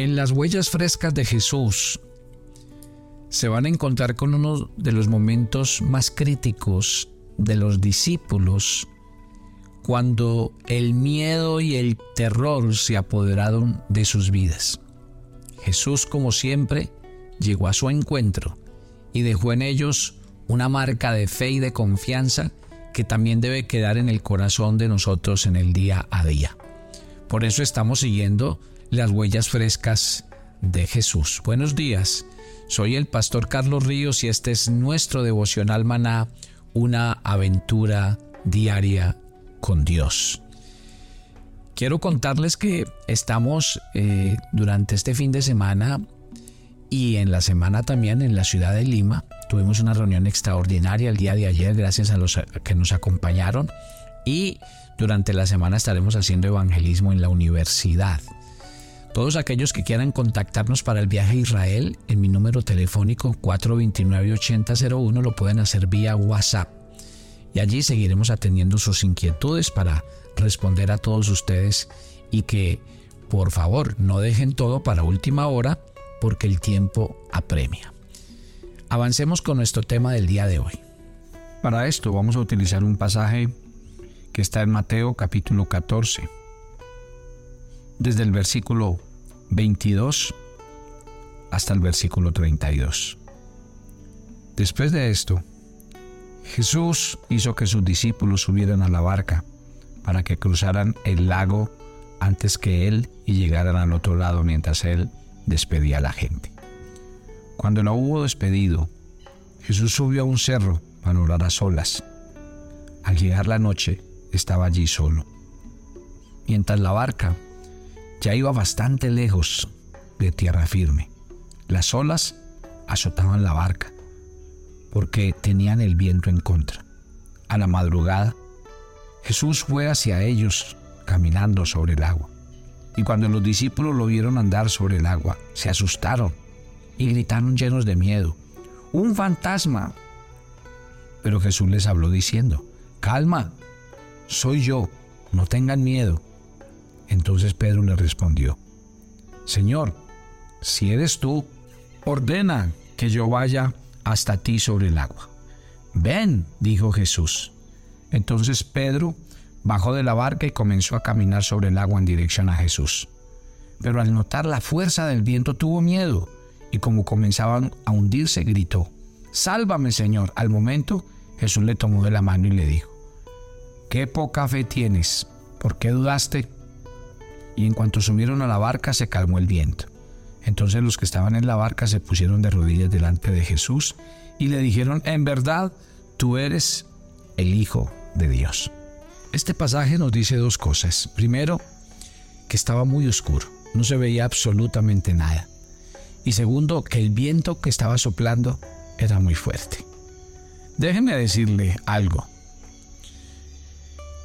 En las huellas frescas de Jesús se van a encontrar con uno de los momentos más críticos de los discípulos cuando el miedo y el terror se apoderaron de sus vidas. Jesús, como siempre, llegó a su encuentro y dejó en ellos una marca de fe y de confianza que también debe quedar en el corazón de nosotros en el día a día. Por eso estamos siguiendo las huellas frescas de Jesús. Buenos días, soy el pastor Carlos Ríos y este es nuestro devocional maná, una aventura diaria con Dios. Quiero contarles que estamos eh, durante este fin de semana y en la semana también en la ciudad de Lima. Tuvimos una reunión extraordinaria el día de ayer gracias a los que nos acompañaron y durante la semana estaremos haciendo evangelismo en la universidad. Todos aquellos que quieran contactarnos para el viaje a Israel en mi número telefónico 429-8001 lo pueden hacer vía WhatsApp. Y allí seguiremos atendiendo sus inquietudes para responder a todos ustedes y que por favor no dejen todo para última hora porque el tiempo apremia. Avancemos con nuestro tema del día de hoy. Para esto vamos a utilizar un pasaje que está en Mateo capítulo 14 desde el versículo 22 hasta el versículo 32. Después de esto, Jesús hizo que sus discípulos subieran a la barca para que cruzaran el lago antes que él y llegaran al otro lado mientras él despedía a la gente. Cuando lo hubo despedido, Jesús subió a un cerro para orar a solas. Al llegar la noche, estaba allí solo. Mientras la barca ya iba bastante lejos de tierra firme. Las olas azotaban la barca porque tenían el viento en contra. A la madrugada, Jesús fue hacia ellos caminando sobre el agua. Y cuando los discípulos lo vieron andar sobre el agua, se asustaron y gritaron llenos de miedo, ¡Un fantasma! Pero Jesús les habló diciendo, Calma, soy yo, no tengan miedo. Entonces Pedro le respondió, Señor, si eres tú, ordena que yo vaya hasta ti sobre el agua. Ven, dijo Jesús. Entonces Pedro bajó de la barca y comenzó a caminar sobre el agua en dirección a Jesús. Pero al notar la fuerza del viento tuvo miedo y como comenzaban a hundirse gritó, Sálvame Señor. Al momento Jesús le tomó de la mano y le dijo, Qué poca fe tienes, ¿por qué dudaste? Y en cuanto subieron a la barca se calmó el viento. Entonces los que estaban en la barca se pusieron de rodillas delante de Jesús y le dijeron, en verdad, tú eres el Hijo de Dios. Este pasaje nos dice dos cosas. Primero, que estaba muy oscuro, no se veía absolutamente nada. Y segundo, que el viento que estaba soplando era muy fuerte. Déjenme decirle algo.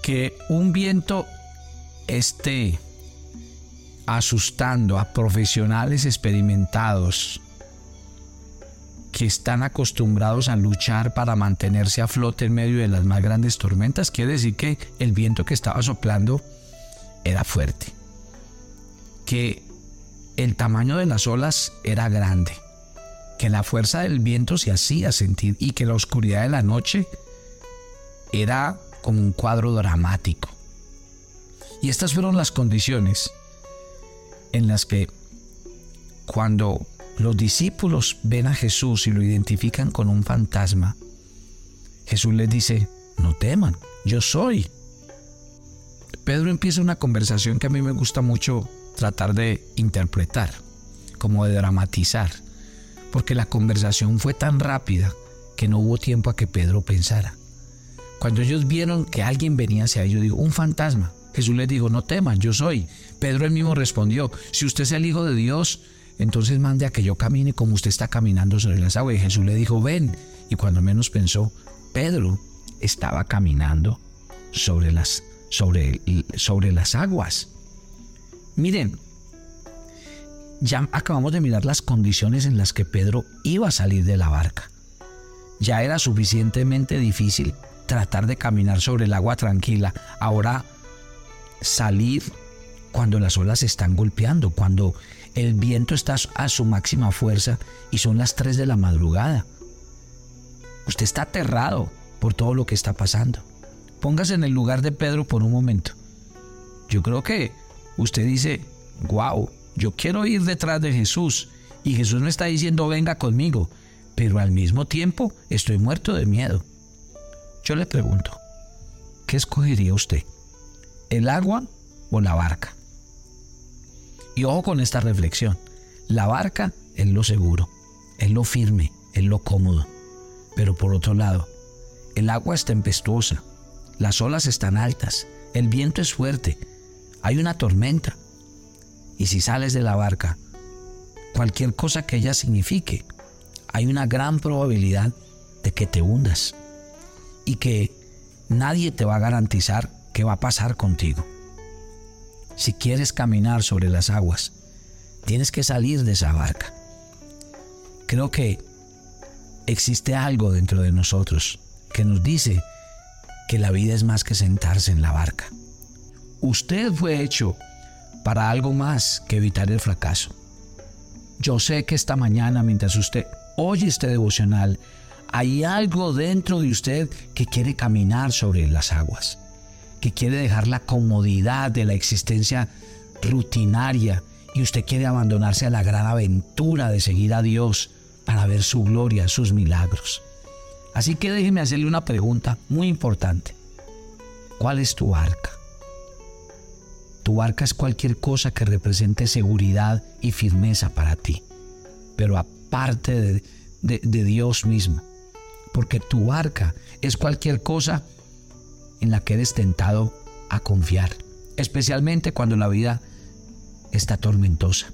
Que un viento este asustando a profesionales experimentados que están acostumbrados a luchar para mantenerse a flote en medio de las más grandes tormentas, quiere decir que el viento que estaba soplando era fuerte, que el tamaño de las olas era grande, que la fuerza del viento se hacía sentir y que la oscuridad de la noche era como un cuadro dramático. Y estas fueron las condiciones en las que cuando los discípulos ven a Jesús y lo identifican con un fantasma, Jesús les dice, no teman, yo soy. Pedro empieza una conversación que a mí me gusta mucho tratar de interpretar, como de dramatizar, porque la conversación fue tan rápida que no hubo tiempo a que Pedro pensara. Cuando ellos vieron que alguien venía hacia ellos, digo, un fantasma, Jesús les dijo, no teman, yo soy. Pedro él mismo respondió, si usted es el Hijo de Dios, entonces mande a que yo camine como usted está caminando sobre las aguas. Y Jesús le dijo, ven. Y cuando menos pensó, Pedro estaba caminando sobre las, sobre, sobre las aguas. Miren, ya acabamos de mirar las condiciones en las que Pedro iba a salir de la barca. Ya era suficientemente difícil tratar de caminar sobre el agua tranquila. Ahora salir cuando las olas están golpeando, cuando el viento está a su máxima fuerza y son las 3 de la madrugada. Usted está aterrado por todo lo que está pasando. Póngase en el lugar de Pedro por un momento. Yo creo que usted dice, wow, yo quiero ir detrás de Jesús y Jesús me está diciendo, venga conmigo, pero al mismo tiempo estoy muerto de miedo. Yo le pregunto, ¿qué escogería usted? ¿El agua o la barca? Y ojo con esta reflexión. La barca es lo seguro, es lo firme, es lo cómodo. Pero por otro lado, el agua es tempestuosa, las olas están altas, el viento es fuerte, hay una tormenta. Y si sales de la barca, cualquier cosa que ella signifique, hay una gran probabilidad de que te hundas y que nadie te va a garantizar qué va a pasar contigo. Si quieres caminar sobre las aguas, tienes que salir de esa barca. Creo que existe algo dentro de nosotros que nos dice que la vida es más que sentarse en la barca. Usted fue hecho para algo más que evitar el fracaso. Yo sé que esta mañana, mientras usted oye este devocional, hay algo dentro de usted que quiere caminar sobre las aguas que quiere dejar la comodidad de la existencia rutinaria y usted quiere abandonarse a la gran aventura de seguir a Dios para ver su gloria, sus milagros. Así que déjeme hacerle una pregunta muy importante. ¿Cuál es tu arca? Tu arca es cualquier cosa que represente seguridad y firmeza para ti, pero aparte de, de Dios mismo. Porque tu arca es cualquier cosa en la que eres tentado a confiar, especialmente cuando la vida está tormentosa.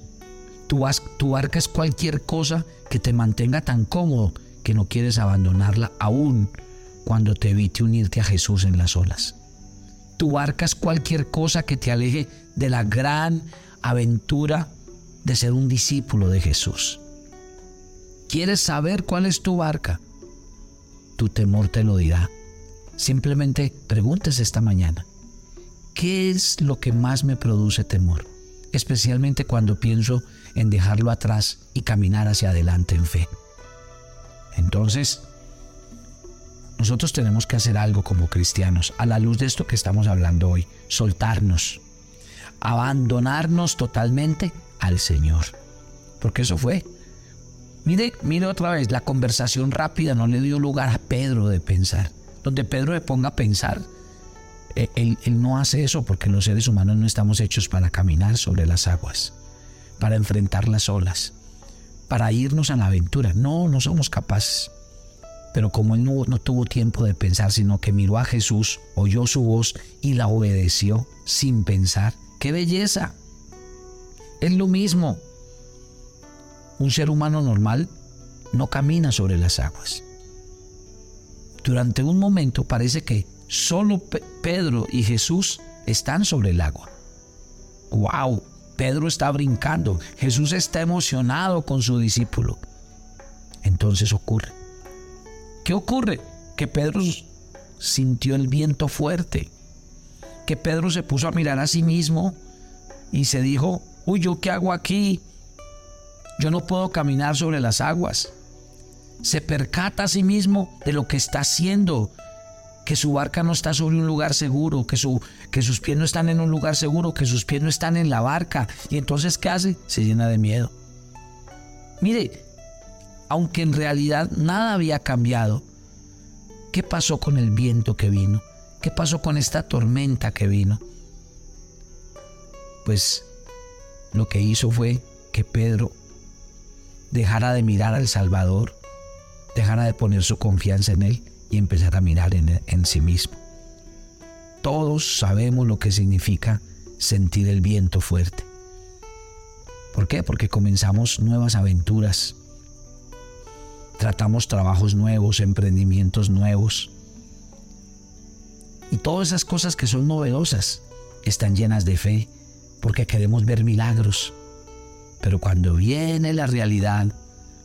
Tu, tu arca es cualquier cosa que te mantenga tan cómodo que no quieres abandonarla aún cuando te evite unirte a Jesús en las olas. Tu arca es cualquier cosa que te aleje de la gran aventura de ser un discípulo de Jesús. ¿Quieres saber cuál es tu barca? Tu temor te lo dirá. Simplemente pregúntese esta mañana, ¿qué es lo que más me produce temor? Especialmente cuando pienso en dejarlo atrás y caminar hacia adelante en fe. Entonces, nosotros tenemos que hacer algo como cristianos, a la luz de esto que estamos hablando hoy, soltarnos, abandonarnos totalmente al Señor. Porque eso fue. Mire, mire otra vez, la conversación rápida no le dio lugar a Pedro de pensar donde Pedro le ponga a pensar. Eh, él, no hace eso porque los seres humanos no estamos hechos para caminar sobre las aguas, para enfrentar las olas, para irnos a la aventura. No, no somos capaces. Pero como él no, no, tuvo tiempo de pensar, sino que miró a Jesús, oyó su voz y la obedeció sin pensar, ¡qué belleza! Es lo mismo. Un ser humano normal no camina sobre las aguas durante un momento parece que solo Pedro y Jesús están sobre el agua. ¡Wow! Pedro está brincando. Jesús está emocionado con su discípulo. Entonces ocurre. ¿Qué ocurre? Que Pedro sintió el viento fuerte. Que Pedro se puso a mirar a sí mismo y se dijo, uy, ¿yo qué hago aquí? Yo no puedo caminar sobre las aguas se percata a sí mismo de lo que está haciendo, que su barca no está sobre un lugar seguro, que, su, que sus pies no están en un lugar seguro, que sus pies no están en la barca. Y entonces, ¿qué hace? Se llena de miedo. Mire, aunque en realidad nada había cambiado, ¿qué pasó con el viento que vino? ¿Qué pasó con esta tormenta que vino? Pues lo que hizo fue que Pedro dejara de mirar al Salvador dejara de poner su confianza en Él y empezar a mirar en, en sí mismo. Todos sabemos lo que significa sentir el viento fuerte. ¿Por qué? Porque comenzamos nuevas aventuras, tratamos trabajos nuevos, emprendimientos nuevos. Y todas esas cosas que son novedosas están llenas de fe porque queremos ver milagros. Pero cuando viene la realidad,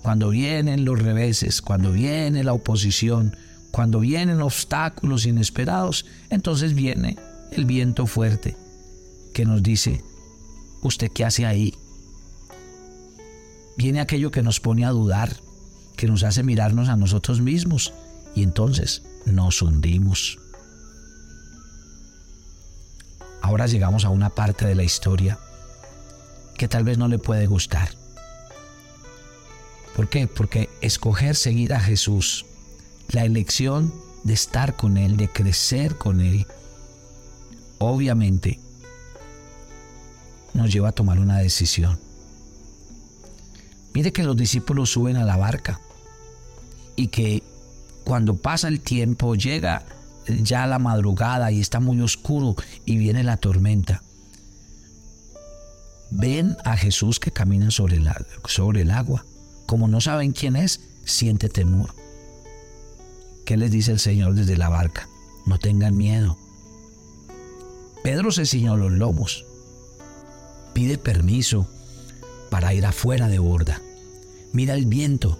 cuando vienen los reveses, cuando viene la oposición, cuando vienen obstáculos inesperados, entonces viene el viento fuerte que nos dice, ¿usted qué hace ahí? viene aquello que nos pone a dudar, que nos hace mirarnos a nosotros mismos y entonces nos hundimos. Ahora llegamos a una parte de la historia que tal vez no le puede gustar. ¿Por qué? Porque escoger seguir a Jesús, la elección de estar con Él, de crecer con Él, obviamente nos lleva a tomar una decisión. Mire que los discípulos suben a la barca y que cuando pasa el tiempo llega ya la madrugada y está muy oscuro y viene la tormenta. Ven a Jesús que camina sobre el, sobre el agua. Como no saben quién es, siente temor. ¿Qué les dice el Señor desde la barca? No tengan miedo. Pedro se ciñó los lomos. Pide permiso para ir afuera de borda. Mira el viento.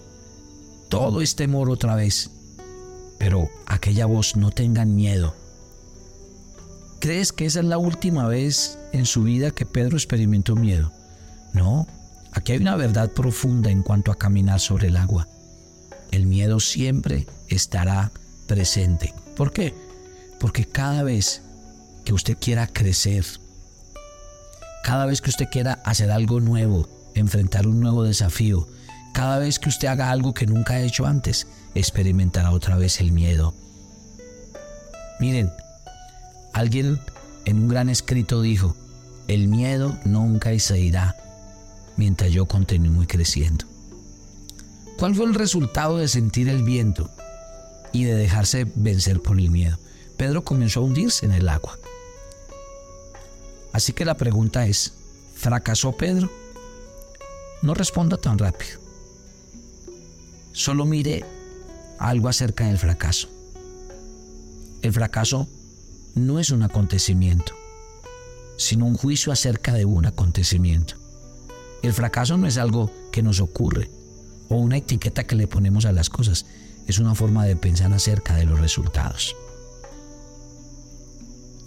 Todo es temor otra vez. Pero aquella voz, no tengan miedo. ¿Crees que esa es la última vez en su vida que Pedro experimentó miedo? No, aquí hay una verdad profunda en cuanto a caminar sobre el agua. El miedo siempre estará presente. ¿Por qué? Porque cada vez que usted quiera crecer, cada vez que usted quiera hacer algo nuevo, enfrentar un nuevo desafío, cada vez que usted haga algo que nunca ha hecho antes, experimentará otra vez el miedo. Miren, alguien en un gran escrito dijo, el miedo nunca se irá mientras yo continúe creciendo. ¿Cuál fue el resultado de sentir el viento y de dejarse vencer por el miedo? Pedro comenzó a hundirse en el agua. Así que la pregunta es, ¿fracasó Pedro? No responda tan rápido. Solo mire algo acerca del fracaso. El fracaso no es un acontecimiento, sino un juicio acerca de un acontecimiento. El fracaso no es algo que nos ocurre o una etiqueta que le ponemos a las cosas, es una forma de pensar acerca de los resultados.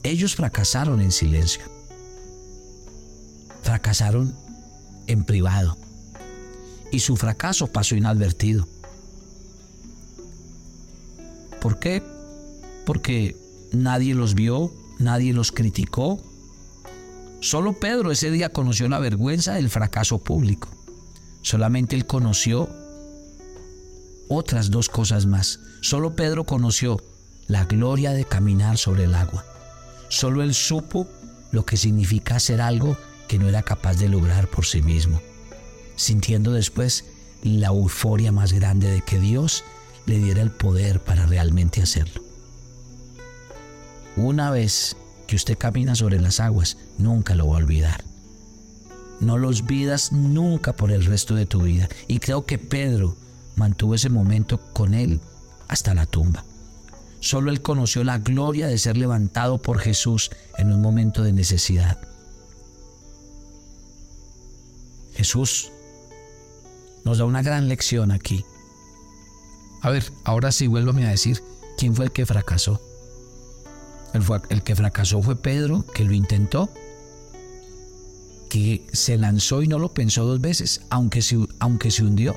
Ellos fracasaron en silencio, fracasaron en privado y su fracaso pasó inadvertido. ¿Por qué? Porque nadie los vio, nadie los criticó. Solo Pedro ese día conoció la vergüenza del fracaso público. Solamente él conoció otras dos cosas más. Solo Pedro conoció la gloria de caminar sobre el agua. Solo él supo lo que significa hacer algo que no era capaz de lograr por sí mismo, sintiendo después la euforia más grande de que Dios le diera el poder para realmente hacerlo. Una vez que usted camina sobre las aguas, nunca lo va a olvidar. No lo olvidas nunca por el resto de tu vida. Y creo que Pedro mantuvo ese momento con él hasta la tumba. Solo él conoció la gloria de ser levantado por Jesús en un momento de necesidad. Jesús nos da una gran lección aquí. A ver, ahora sí vuélvame a decir, ¿quién fue el que fracasó? El, el que fracasó fue Pedro, que lo intentó, que se lanzó y no lo pensó dos veces, aunque se, aunque se hundió,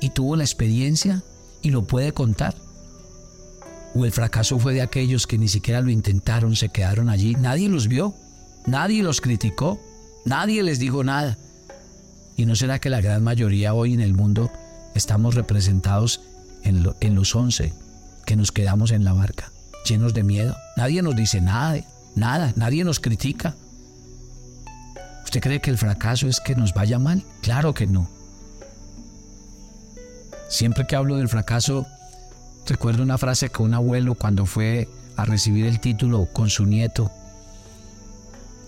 y tuvo la experiencia y lo puede contar. O el fracaso fue de aquellos que ni siquiera lo intentaron, se quedaron allí, nadie los vio, nadie los criticó, nadie les dijo nada. ¿Y no será que la gran mayoría hoy en el mundo estamos representados en, los once que nos quedamos en la barca, llenos de miedo. Nadie nos dice nada, nada, nadie nos critica. ¿Usted cree que el fracaso es que nos vaya mal? Claro que no. Siempre que hablo del fracaso, recuerdo una frase que un abuelo cuando fue a recibir el título con su nieto,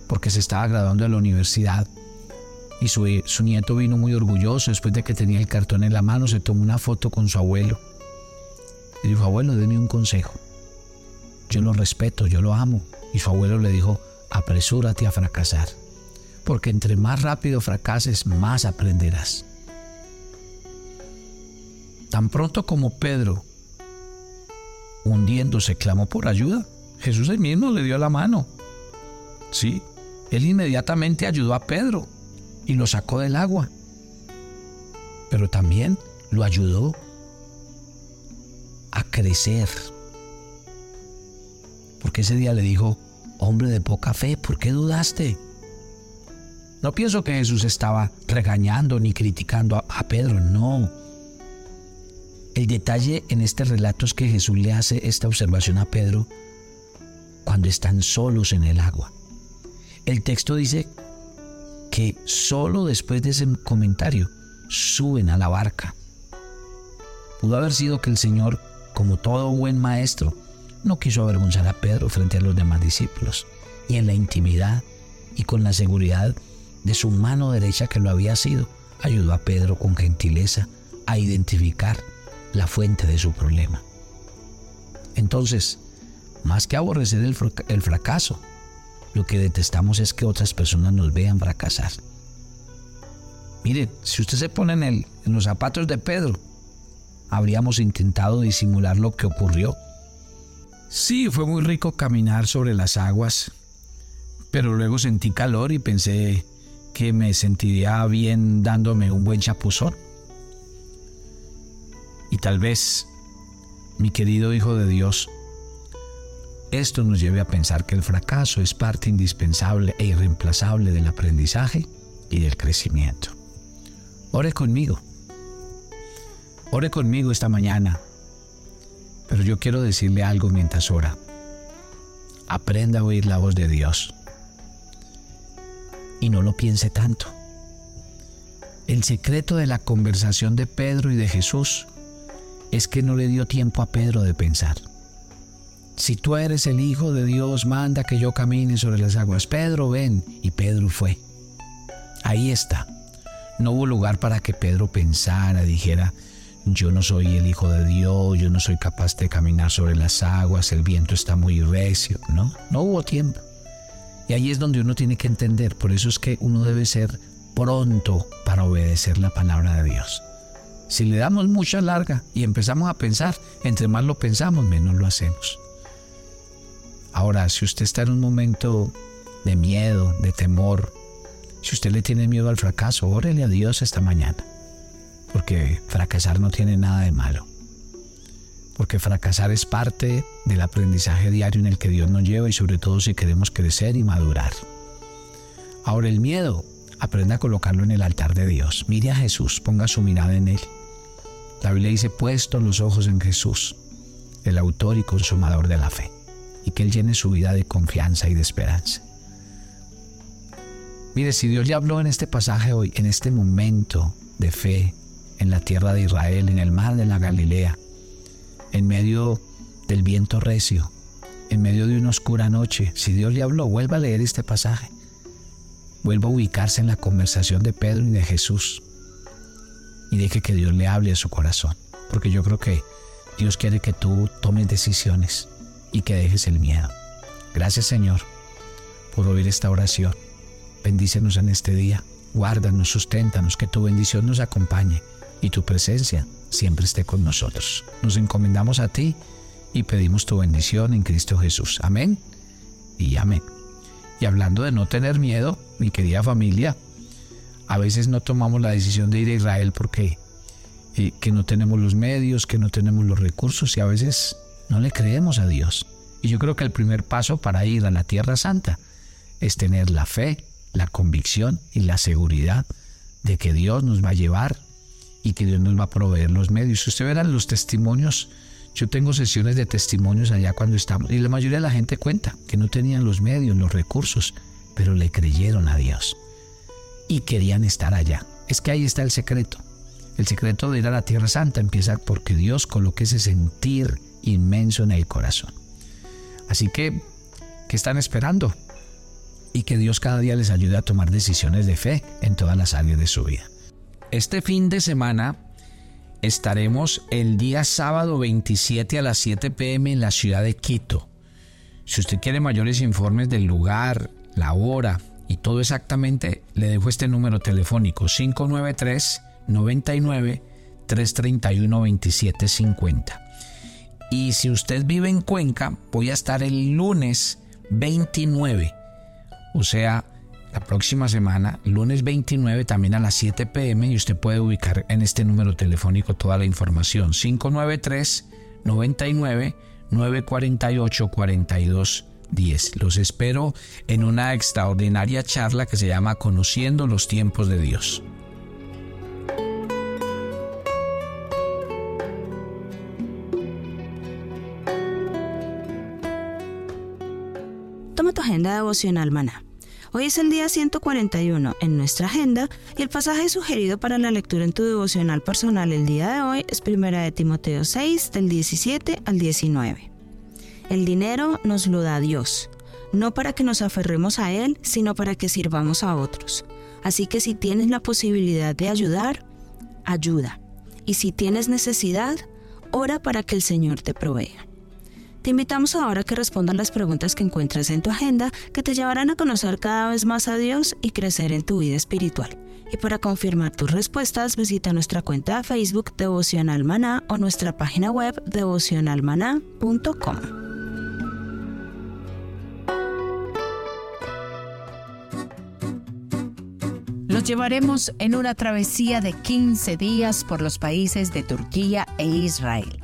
porque se estaba graduando de la universidad, y su, nieto vino muy orgulloso después de que tenía el cartón en la mano, se tomó una foto con su abuelo. Y dijo, abuelo, déme un consejo. Yo lo respeto, yo lo amo. Y su abuelo le dijo, apresúrate a fracasar, porque entre más rápido fracases, más aprenderás. Tan pronto como Pedro, hundiéndose, clamó por ayuda, Jesús él mismo le dio la mano. Sí, él inmediatamente ayudó a Pedro y lo sacó del agua. pero también lo ayudó a crecer. Porque ese día le dijo, hombre de poca fe, ¿por qué dudaste? No pienso que Jesús estaba regañando ni criticando a, Pedro, no. El detalle en este relato es que Jesús le hace esta observación a Pedro cuando están solos en el agua. El texto dice que solo después de ese comentario suben a la barca. Pudo haber sido que el Señor, como todo buen maestro, no quiso avergonzar a Pedro frente a los demás discípulos, y en la intimidad y con la seguridad de su mano derecha que lo había sido, ayudó a Pedro con gentileza a identificar la fuente de su problema. Entonces, más que aborrecer el, fracaso, lo que detestamos es que otras personas nos vean fracasar. Mire, si usted se pone en, el, en los zapatos de Pedro, habríamos intentado disimular lo que ocurrió. Sí, fue muy rico caminar sobre las aguas, pero luego sentí calor y pensé que me sentiría bien dándome un buen chapuzón. Y tal vez, mi querido Hijo de Dios, esto nos lleve a pensar que el fracaso es parte indispensable e irreemplazable del aprendizaje y del crecimiento. Ore conmigo. Ore conmigo esta mañana. Pero yo quiero decirle algo mientras ora. Aprenda a oír la voz de Dios. Y no lo piense tanto. El secreto de la conversación de Pedro y de Jesús es que no le dio tiempo a Pedro de pensar. Si tú eres el Hijo de Dios, manda que yo camine sobre las aguas. Pedro, ven. Y Pedro fue. Ahí está. No hubo lugar para que Pedro pensara, dijera, yo no soy el Hijo de Dios, yo no soy capaz de caminar sobre las aguas, el viento está muy recio. No, no hubo tiempo. Y ahí es donde uno tiene que entender. Por eso es que uno debe ser pronto para obedecer la palabra de Dios. Si le damos mucha larga y empezamos a pensar, entre más lo pensamos, menos lo hacemos. Ahora, si usted está en un momento de miedo, de temor, si usted le tiene miedo al fracaso, órele a Dios esta mañana. Porque fracasar no tiene nada de malo. Porque fracasar es parte del aprendizaje diario en el que Dios nos lleva y sobre todo si queremos crecer y madurar. Ahora el miedo, aprenda a colocarlo en el altar de Dios. Mire a Jesús, ponga su mirada en Él. La Biblia dice, puesto los ojos en Jesús, el autor y consumador de la fe y que Él llene su vida de confianza y de esperanza. Mire, si Dios le habló en este pasaje hoy, en este momento de fe, en la tierra de Israel, en el mar de la Galilea, en medio del viento recio, en medio de una oscura noche, si Dios le habló, vuelva a leer este pasaje. Vuelva a ubicarse en la conversación de Pedro y de Jesús. Y deje que Dios le hable a su corazón. Porque yo creo que Dios quiere que tú tomes decisiones y que dejes el miedo. Gracias Señor por oír esta oración. Bendícenos en este día. Guárdanos, susténtanos, que tu bendición nos acompañe y tu presencia siempre esté con nosotros. Nos encomendamos a ti y pedimos tu bendición en Cristo Jesús. Amén y amén. Y hablando de no tener miedo, mi querida familia, a veces no tomamos la decisión de ir a Israel porque eh, que no tenemos los medios, que no tenemos los recursos y a veces no le creemos a Dios. Y yo creo que el primer paso para ir a la Tierra Santa es tener la fe, la convicción y la seguridad de que Dios nos va a llevar y que Dios nos va a proveer los medios. Usted verá los testimonios, yo tengo sesiones de testimonios allá cuando estamos y la mayoría de la gente cuenta que no tenían los medios, los recursos, pero le creyeron a Dios y querían estar allá. Es que ahí está el secreto. El secreto de ir a la Tierra Santa empieza porque Dios coloque ese sentir inmenso en el corazón. Así que, ¿qué están esperando? Y que Dios cada día les ayude a tomar decisiones de fe en todas las áreas de su vida. Este fin de semana estaremos el día sábado 27 a las 7 pm en la ciudad de Quito. Si usted quiere mayores informes del lugar, la hora y todo exactamente, le dejo este número telefónico 593 99 331 2750. Y si usted vive en Cuenca, voy a estar el lunes 29, o sea, la próxima semana, lunes 29, también a las 7 pm, y usted puede ubicar en este número telefónico toda la información. 593 99 948 42 10. Los espero en una extraordinaria charla que se llama Conociendo los tiempos de Dios. Toma tu agenda devocional, maná Hoy es el día 141 en nuestra agenda y el pasaje sugerido para la lectura en tu devocional personal el día de hoy es 1 de Timoteo 6 del 17 al 19. El dinero nos lo da Dios, no para que nos aferremos a Él, sino para que sirvamos a otros. Así que si tienes la posibilidad de ayudar, ayuda. Y si tienes necesidad, ora para que el Señor te provea. Te invitamos ahora a que respondan las preguntas que encuentras en tu agenda que te llevarán a conocer cada vez más a Dios y crecer en tu vida espiritual. Y para confirmar tus respuestas, visita nuestra cuenta de Facebook Devocional Maná o nuestra página web devocionalmaná.com. Los llevaremos en una travesía de 15 días por los países de Turquía e Israel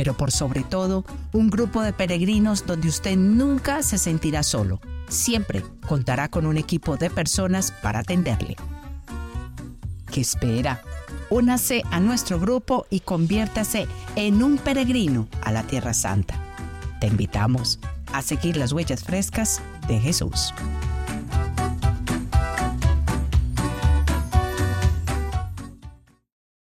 pero por sobre todo un grupo de peregrinos donde usted nunca se sentirá solo. Siempre contará con un equipo de personas para atenderle. ¿Qué espera? Únase a nuestro grupo y conviértase en un peregrino a la Tierra Santa. Te invitamos a seguir las huellas frescas de Jesús.